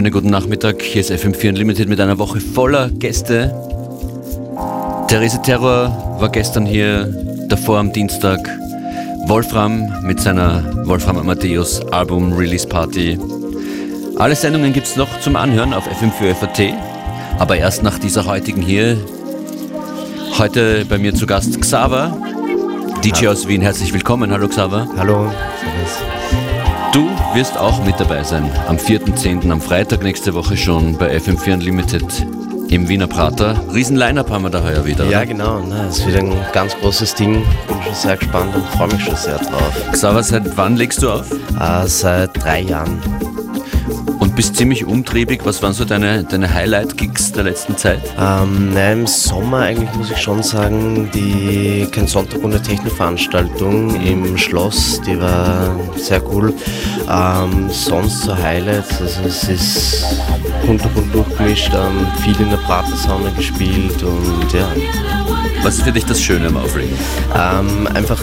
Schönen guten Nachmittag. Hier ist FM4 Unlimited mit einer Woche voller Gäste. Therese Terror war gestern hier, davor am Dienstag. Wolfram mit seiner Wolfram Amadeus Album Release Party. Alle Sendungen gibt es noch zum Anhören auf FM4 FAT, aber erst nach dieser heutigen hier. Heute bei mir zu Gast Xaver, DJ aus Wien. Herzlich willkommen. Hallo Xaver. Hallo. Du wirst auch mit dabei sein. Am 4.10. am Freitag nächste Woche schon bei FM4 Unlimited im Wiener Prater. Riesen Line-Up haben wir da heuer wieder. Ja, oder? genau. Na, das ist wieder ein ganz großes Ding. Bin schon sehr gespannt und freue mich schon sehr drauf. Xaver, seit wann legst du auf? Äh, seit drei Jahren und bist ziemlich umtriebig. Was waren so deine, deine Highlight-Gigs der letzten Zeit? Ähm, nein, im Sommer eigentlich muss ich schon sagen, die Kein Sonntag ohne Techno-Veranstaltung im Schloss, die war sehr cool. Ähm, sonst so Highlights, also es ist kunterbunt durchgemischt, ähm, viel in der Pratersauna gespielt und ja. Was ist für dich das Schöne am Auflegen? Ähm, einfach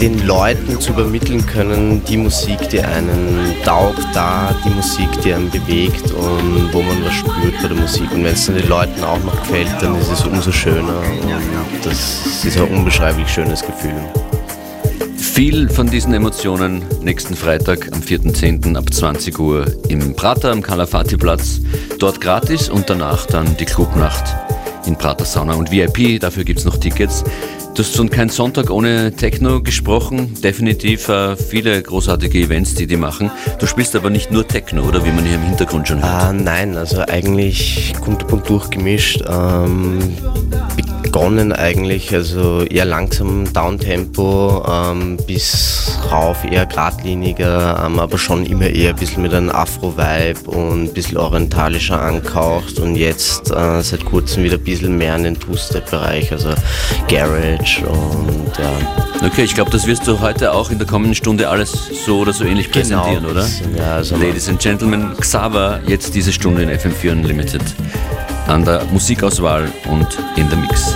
den Leuten zu übermitteln können, die Musik, die einen taugt, da die Musik, die einen bewegt und wo man was spürt bei der Musik. Und wenn es dann den Leuten auch noch gefällt, dann ist es umso schöner und das ist ein unbeschreiblich schönes Gefühl. Viel von diesen Emotionen nächsten Freitag am 4.10. ab 20 Uhr im Prater am Kalafati-Platz. Dort gratis und danach dann die Clubnacht in Prater Sauna und VIP. Dafür gibt es noch Tickets. Du hast schon kein Sonntag ohne Techno gesprochen. Definitiv äh, viele großartige Events, die die machen. Du spielst aber nicht nur Techno, oder wie man hier im Hintergrund schon hört? Ah, nein, also eigentlich kunterbunt durchgemischt. Ähm, begonnen eigentlich, also eher langsam Downtempo ähm, bis rauf eher geradliniger, ähm, aber schon immer eher ein bisschen mit einem Afro-Vibe und ein bisschen orientalischer angehaucht und jetzt äh, seit kurzem wieder ein bisschen mehr in den Two-Step-Bereich, also Garage und ja. Okay, ich glaube, das wirst du heute auch in der kommenden Stunde alles so oder so ähnlich genau, präsentieren, oder? Ja, also Ladies and Gentlemen, Xaver, jetzt diese Stunde in FM4 Unlimited an der Musikauswahl und in der Mix.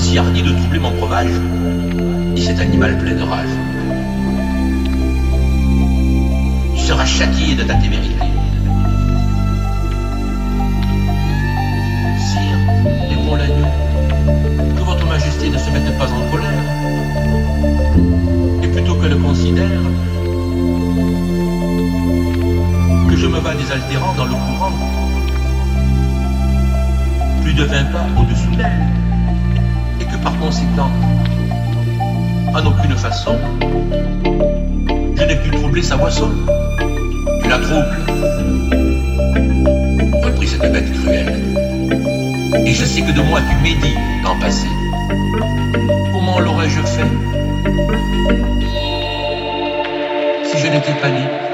si hardis de troubler mon breuvage Et cet animal plein de rage Tu seras châtié de ta témérité Sire, réponds l'agneau Que votre majesté ne se mette pas en colère Et plutôt que le considère Que je me vas désaltérant dans le courant plus de 20 pas au-dessous d'elle. Par conséquent, en aucune façon, je n'ai pu troubler sa boisson. Tu la troubles. Repris cette bête cruelle. Et je sais que de moi tu médis l'an passé. Comment l'aurais-je fait si je n'étais pas né?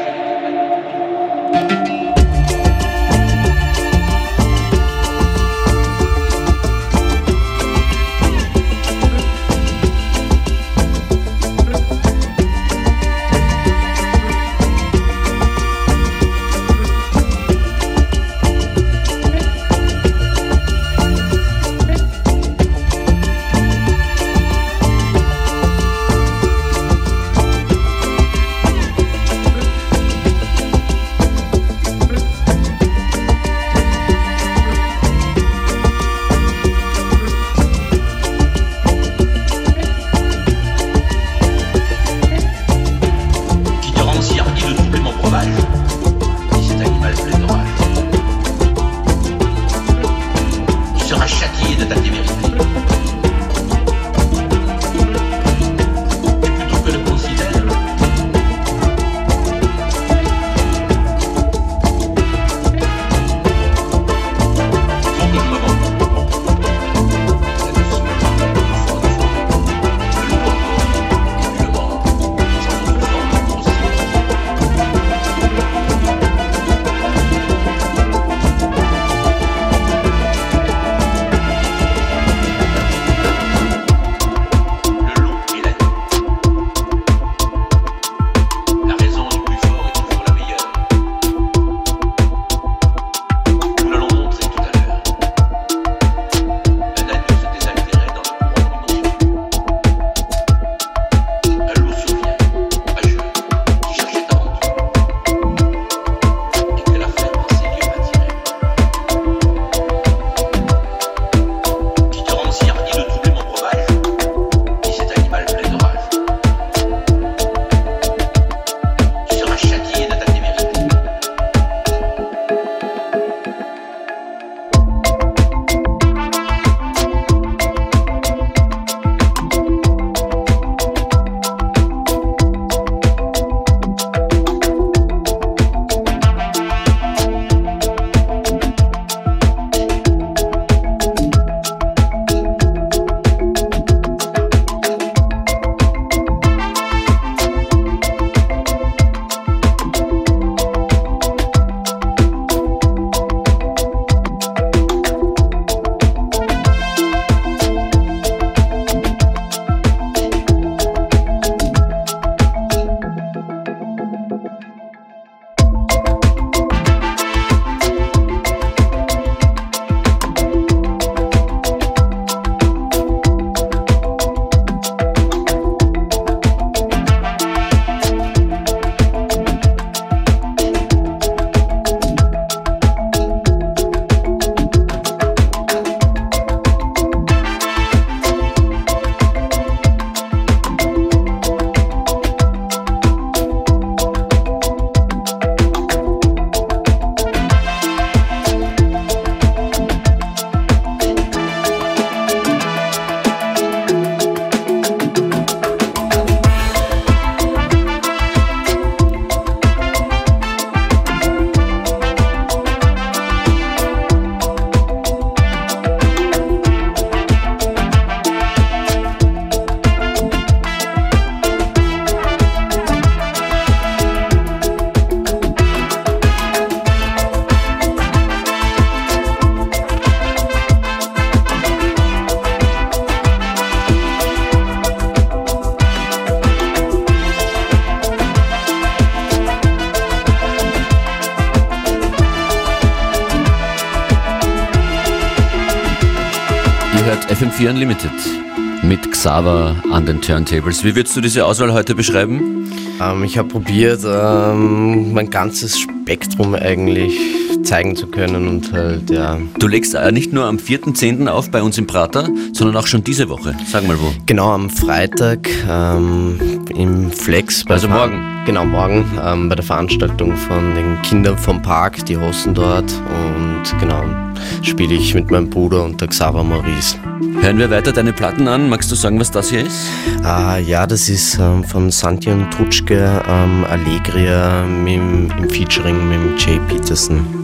FM4 Unlimited mit Xaver an den Turntables. Wie würdest du diese Auswahl heute beschreiben? Ähm, ich habe probiert, ähm, mein ganzes Spektrum eigentlich zeigen zu können und halt, ja. Du legst äh, nicht nur am 4.10. auf bei uns im Prater, sondern auch schon diese Woche. Sag mal wo. Genau, am Freitag ähm, im Flex. also morgen? Genau, morgen ähm, bei der Veranstaltung von den Kindern vom Park, die hosten dort und genau, spiele ich mit meinem Bruder und der Xaver Maurice. Hören wir weiter deine Platten an. Magst du sagen, was das hier ist? Ah, ja, das ist ähm, von Santi und Tutschke ähm, Allegria mit, im Featuring mit Jay Peterson.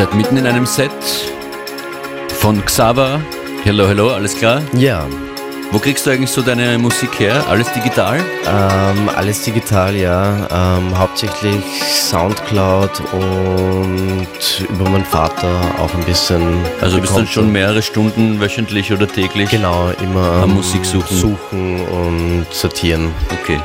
Seid mitten in einem Set von Xava. Hello, hello, alles klar? Ja. Wo kriegst du eigentlich so deine Musik her? Alles digital? Ähm, alles digital, ja. Ähm, hauptsächlich Soundcloud und über meinen Vater auch ein bisschen. Also bist dann schon mehrere Stunden wöchentlich oder täglich? Genau, immer am Musik suchen. suchen und sortieren. Okay.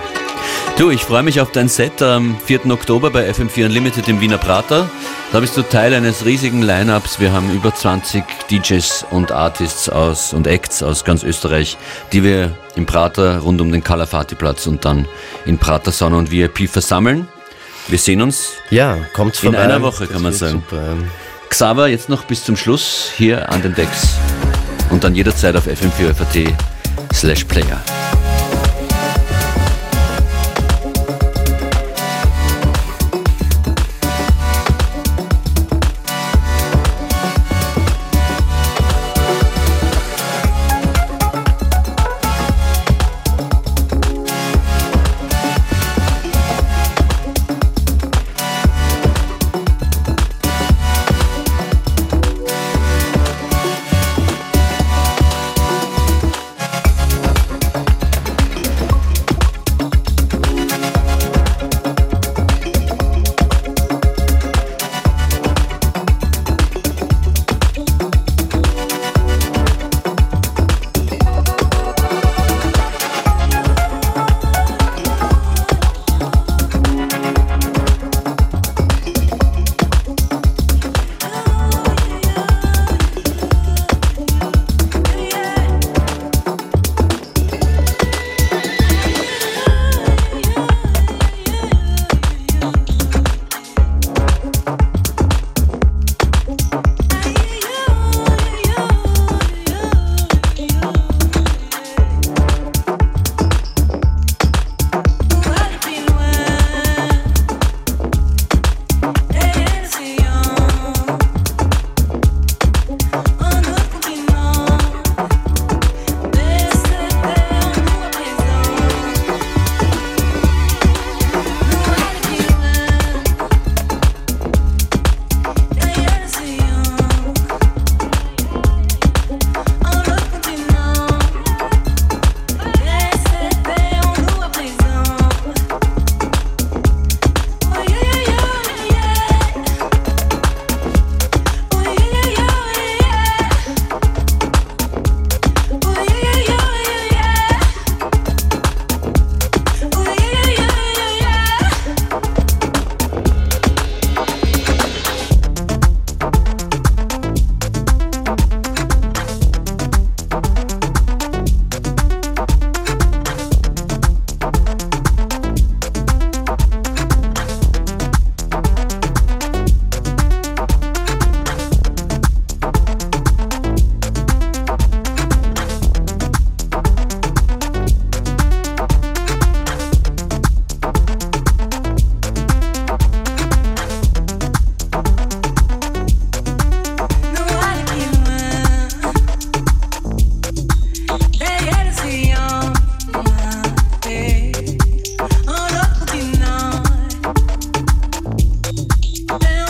Du, ich freue mich auf dein Set am 4. Oktober bei FM4 Unlimited im Wiener Prater. Da bist du Teil eines riesigen Lineups. Wir haben über 20 DJs und Artists aus und Acts aus ganz Österreich, die wir im Prater rund um den Kalafati-Platz und dann in Prater Sauna und VIP versammeln. Wir sehen uns ja, kommt in einer Woche, kann man sagen. Super. Xaver, jetzt noch bis zum Schluss hier an den Decks und dann jederzeit auf fm4.at slash player. down.